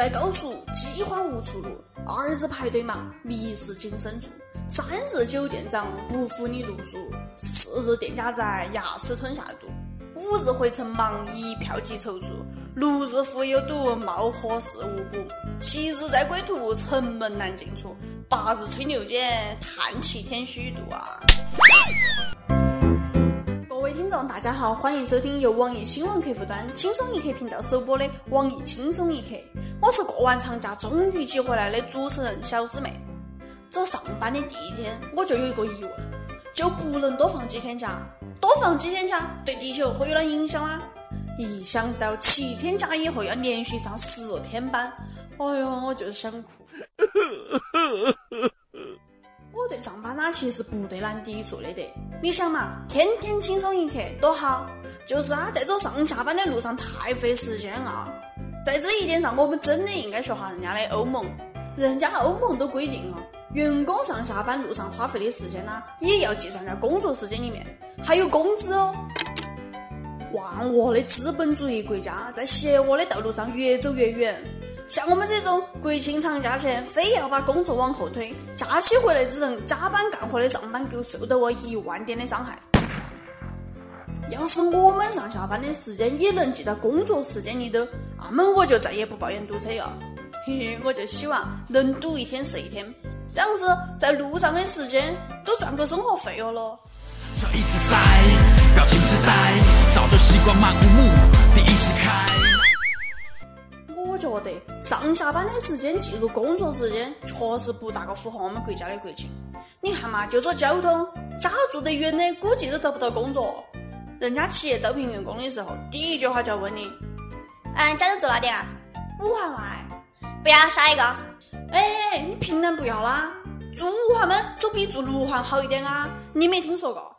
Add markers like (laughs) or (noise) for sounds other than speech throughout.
在高速，饥荒无出路；二日排队忙，迷失仅身处；三日酒店长，不服你露宿；四日店家宅，牙齿吞下肚；五日回程忙，一票即踌躇；六日富有堵，冒火事无补；七日在归途，城门难进出；八日吹牛肩，叹气天虚度啊！听众大家好，欢迎收听由网易新闻客户端轻松一刻频道首播的网易轻松一刻。我是过完长假终于挤回来的主持人小师妹。走上班的第一天，我就有一个疑问：就不能多放几天假？多放几天假对地球会有哪影响啊？一想到七天假以后要连续上十天班，哎呦，我就想哭。(laughs) 上班啦，其实不得难抵触的得。你想嘛，天天轻松一刻多好，就是啊，在这上下班的路上太费时间啊。在这一点上，我们真的应该学下人家的欧盟。人家欧盟都规定了，员工上下班路上花费的时间呢，也要计算在工作时间里面，还有工资哦。万恶的资本主义国家，在邪恶的道路上越走越远。像我们这种国庆长假前非要把工作往后推，假期回来只能加班干活的上班狗，受到我一万点的伤害。要是我们上下班的时间也能记到工作时间里头，那么我就再也不抱怨堵车了。嘿嘿，我就希望能堵一天是一天，这样子在路上的时间都赚够生活费了咯。我觉得上下班的时间计入工作时间，确实不咋个符合我们国家的国情。你看嘛，就说交通，家住得远的估计都找不到工作。人家企业招聘员工的时候，第一句话就要问你：嗯，家都住哪点啊？五环外。不要下一个。哎，你平南不要啦，住五环嘛，总比住六环好一点啊。你没听说过？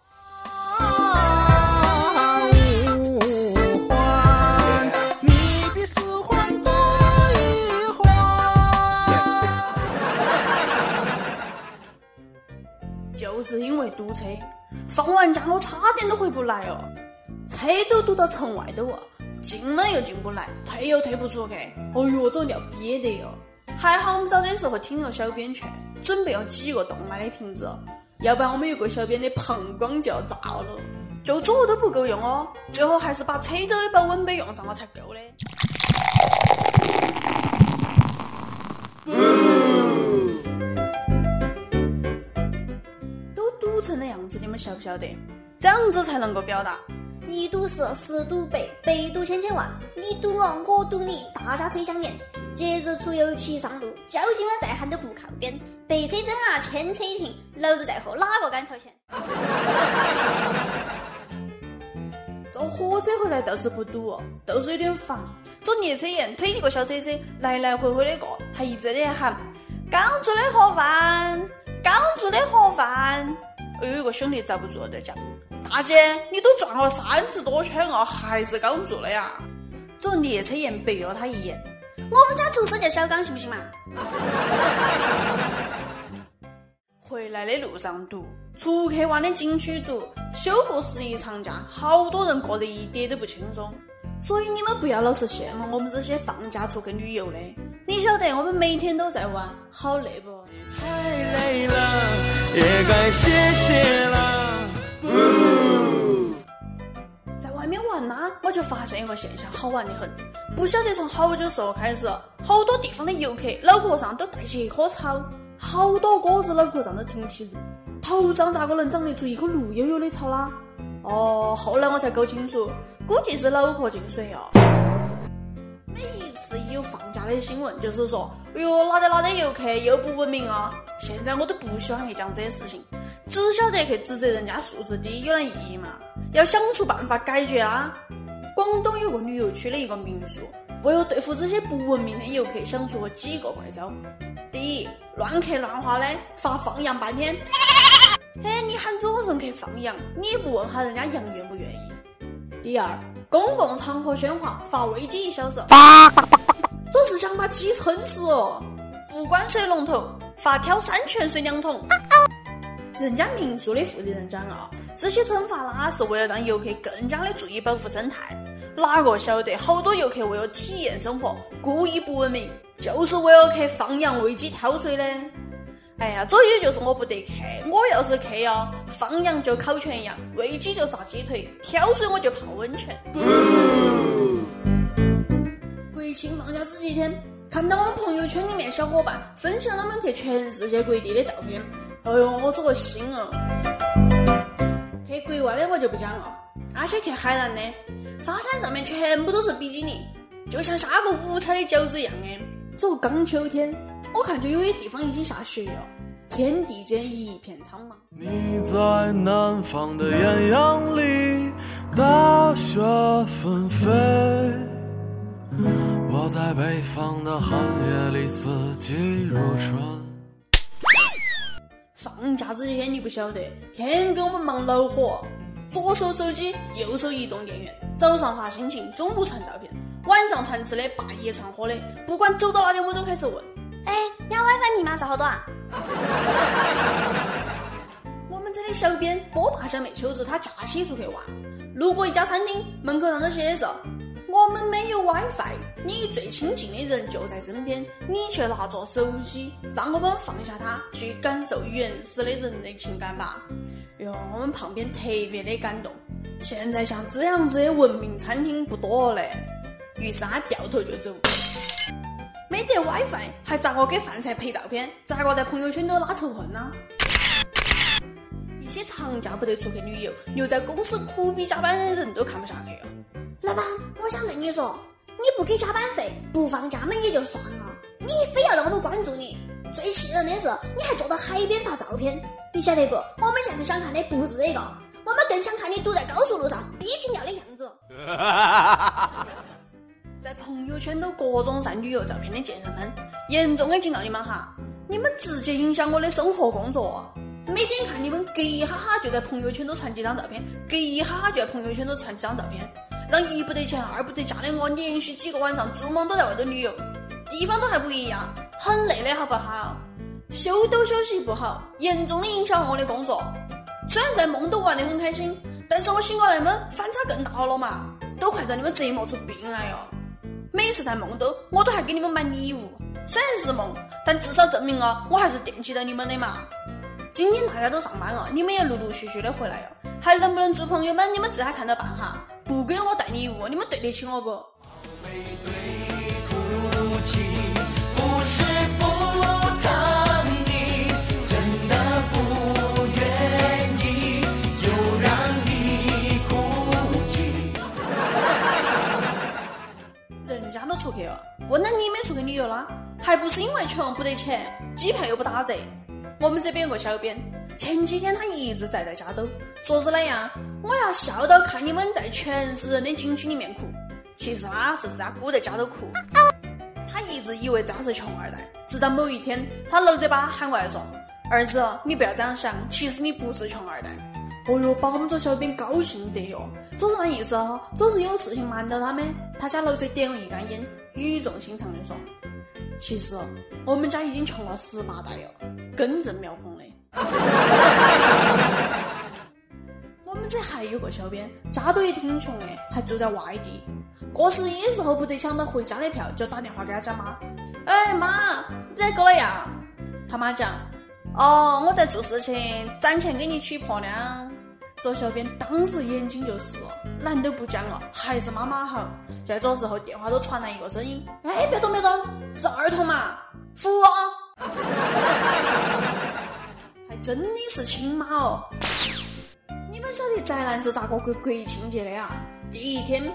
就是因为堵车，放完假我差点都回不来。哦，车都堵到城外头哦，进门又进不来，退又退不出去，哎哟，这尿憋得哟！还好我们早的时候听了小编劝，准备了几个动漫的瓶子，要不然我们有个小编的膀胱就要炸了，就这都不够用哦，最后还是把车走一包稳杯用上了才够的。成的样子，你们晓不晓得？这样子才能够表达。一赌十，十赌百，百赌千千万。你赌我，我赌你，大家车相连。节日出游齐上路，交警们再喊都不靠边。白车真啊，千车停，老子在后，哪个敢超前？(laughs) 坐火车回来倒是不堵，就是有点烦。坐列车沿推一个小车车，来来回回的过，还一直在喊刚做的盒饭，刚做的盒饭。我有一个兄弟遭不住了，在讲：“大姐，你都转了三十多圈了，还是刚做的呀？”这列车员白了他一眼：“我们家厨师叫小刚，行不行嘛？” (laughs) 回来的路上堵，出去玩的景区堵，休过十一长假，好多人过得一点都不轻松。所以你们不要老是羡慕我们这些放假出去旅游的，你晓得我们每天都在玩，好累不？太累了。也该歇歇了。在外面玩呐，我就发现一个现象，好玩的很。不晓得从好久时候开始，好多地方的游客脑壳上都戴起一棵草，好多个子脑壳上都停起鹿，头上咋个能长得出一棵绿油油的草啦？哦，后来我才搞清楚，估计是脑壳进水了。每一次一有放假的新闻，就是说，哎呦，哪的哪的游客又不文明啊！现在我都不喜欢去讲这些事情，只晓得去指责人家素质低，有哪意义嘛？要想出办法解决啊！广东有个旅游区的一个民宿，为了对付这些不文明的游客，想出了几个怪招：第一，乱刻乱画的，发放羊半天。哎，你喊这种人去放羊，你也不问下人家羊愿不愿意。第二。公共场合喧哗，罚喂鸡一小时。这是想把鸡撑死哦！不关水龙头，罚挑山泉水两桶。人家民宿的负责人讲啊，这些惩罚啦是为了让游客更加的注意保护生态。哪个晓得好多游客为了体验生活，故意不文明，就是为了去放羊喂鸡挑水的。哎呀，这也就是我不得去。我要是去呀，放羊就烤全羊，喂鸡就炸鸡腿，挑水我就泡温泉。国庆放假这几天，看到我们朋友圈里面小伙伴分享他们去全世界各地的照片，哎呦，我这个心哦！去国外的我就不讲了，那些去海南的，沙滩上面全部都是比基尼，就像下个五彩的饺子一样的。这个刚秋天，我看就有些地方已经下雪了，天地间一片苍茫。你在南方的艳阳里，大雪纷飞；我在北方的寒夜里，四季如春。放假这几天你不晓得，天给我们忙恼火。左手手机，右手移动电源，早上发心情，中午传照片，晚上传吃的，半夜传喝的，不管走到哪里，我都开始问：哎，你 WiFi 密码是好多啊？(laughs) 我们这里小编波霸小妹秋子，她假期出去玩，路过一家餐厅，门口上头写的是。我们没有 WiFi，你最亲近的人就在身边，你却拿着手机，让我们放下它，去感受原始的人的情感吧。哟，我们旁边特别的感动。现在像这样子的文明餐厅不多了嘞，于是他掉头就走。没得 WiFi，还咋个给饭菜拍照片？咋个在朋友圈都拉仇恨呢？一些长假不得出去旅游，留在公司苦逼加班的人都看不下去了。老板，我想对你说，你不给加班费，不放假嘛也就算了，你非要让我们关注你。最气人的是，你还坐到海边发照片，你晓得不？我们现在想看的不是这个，我们更想看你堵在高速路上逼急尿的样子。在朋友圈都各种晒旅游照片的贱人们，严重的警告你们哈，你们直接影响我的生活工作。每天看你们隔一哈哈就在朋友圈都传几张照片，隔一哈哈就在朋友圈都传几张照片。让一不得钱二不得家的我连续几个晚上做梦都在外头旅游，地方都还不一样，很累的好不好？休都休息不好，严重的影响我的工作。虽然在梦都玩得很开心，但是我醒过来们反差更大了嘛，都快叫你们折磨出病来了。每次在梦都，我都还给你们买礼物，虽然是梦，但至少证明了我还是惦记着你们的嘛。今天大家都上班了，你们也陆陆续续的回来了，还能不能做朋友们？你们自己看着办哈。不给我带礼物，你们对得起我不？人家都出去了，问了你没出去旅游啦？还不是因为穷不得钱，机票又不打折。我们这边有个小编，前几天他一直宅在家都，说是那样？我要笑到看你们在全是人的景区里面哭。其实他是自家姑在家都哭。他一直以为自家是穷二代，直到某一天，他搂着把他喊过来说：“儿子，你不要这样想，其实你不是穷二代。”哦哟，把我们这小编高兴得哟，这是啥意思啊？这是有事情瞒着他们？他家老者点了一杆烟，语重心长的说：“其实我们家已经穷了十八代了。”根正苗红的。(laughs) 我们这还有个小编，家头也挺穷的，还住在外地。过十一时候不得抢到回家的票，就打电话给他家妈：“哎妈，你在搞了呀？”他妈讲：“哦，我在做事情，攒钱给你娶婆娘。”这小编当时眼睛就湿了，难都不讲了，还是妈妈好。在这时候，电话都传来一个声音：“哎，别动别动，是儿童嘛，服务。”真的是亲妈哦！你们晓得宅男是咋个过国庆节的啊？第一天，哎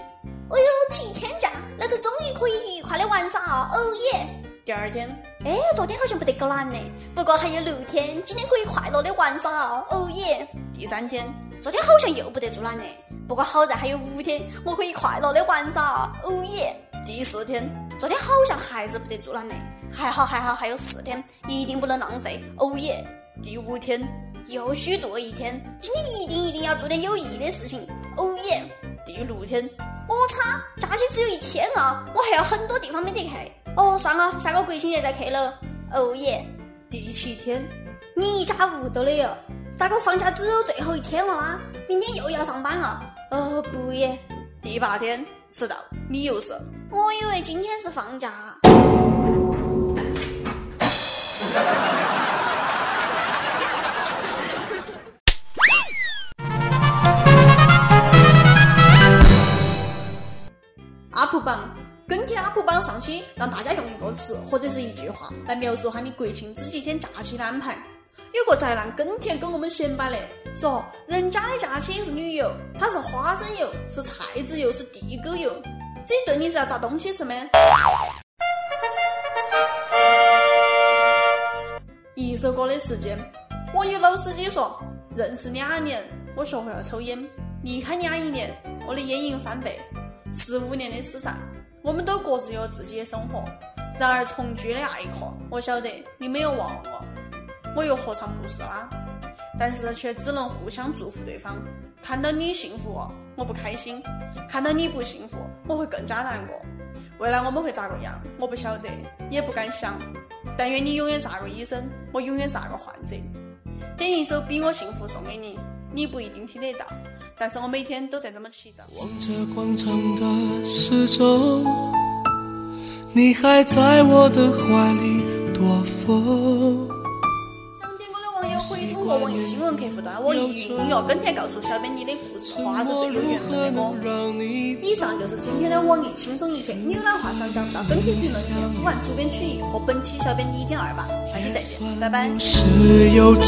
呦，七天假，老子终于可以愉快的玩耍哦，耶！第二天，哎，昨天好像不得搞懒呢，不过还有六天，今天可以快乐的玩耍哦，耶！第三天，昨天好像又不得做懒呢，不过好在还有五天，我可以快乐的玩耍哦耶！第四天，昨天好像还是不得做懒呢。还好还好，还有四天，一定不能浪费。哦耶！第五天又虚度一天，今天一定一定要做点有意义的事情。哦耶！第六天，我擦，假期只有一天啊，我还有很多地方没得去。哦，算了，下个国庆节再去了。哦耶！第七天，你家屋都的哟，咋个放假只有最后一天了啊？明天又要上班了。哦不耶！第八天，迟到，理由是，我以为今天是放假。让大家用一个词或者是一句话来描述下你国庆这几天假期的安排。有个宅男跟帖跟我们显摆的，说人家的假期是旅游，他是花生油，是菜籽油，是地沟油，这一顿你是要砸东西吃吗？一首歌的时间，我与老司机说，认识两年，我学会了抽烟；离开两一年，我的烟瘾翻倍。十五年的失散，我们都各自有自己的生活。然而重聚的那一刻，我晓得你没有忘了我。我又何尝不是啦？但是却只能互相祝福对方。看到你幸福，我不开心；看到你不幸福，我会更加难过。未来我们会咋个样？我不晓得，也不敢想。但愿你永远是那个医生，我永远是那个患者。点一首《比我幸福》送给你，你不一定听得到，但是我每天都在这么祈祷。望着广场的时钟，你还在我的怀里躲风。可以通过网易新闻客户端、网易云音乐跟帖告诉小编你的故事，或者是最有缘分的歌。以上就是今天的网易轻松一刻，浏览话想讲到跟帖评论里面呼唤主编曲艺和本期小编一点二八，下期再见，拜拜。是有种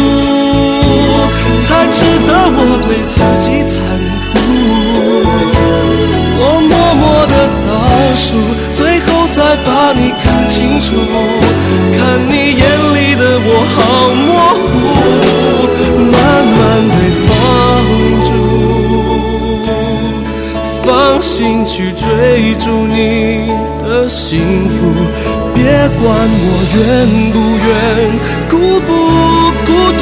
才值得我对自己残酷。我默默的倒数，最后再把你看清楚，看你眼里的。我好模糊，慢慢被放逐，放心去追逐你的幸福，别管我愿不愿，孤不孤独，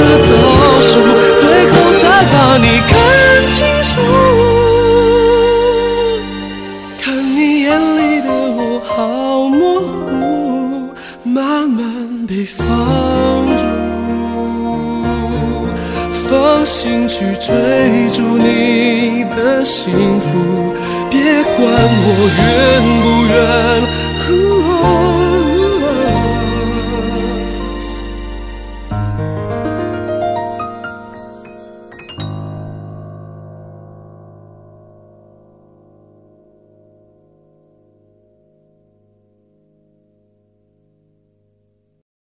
的倒数，最后再把你看清楚，看你眼里的我好模糊。慢慢被放逐，放。心去追逐你的幸福，别管我愿不愿。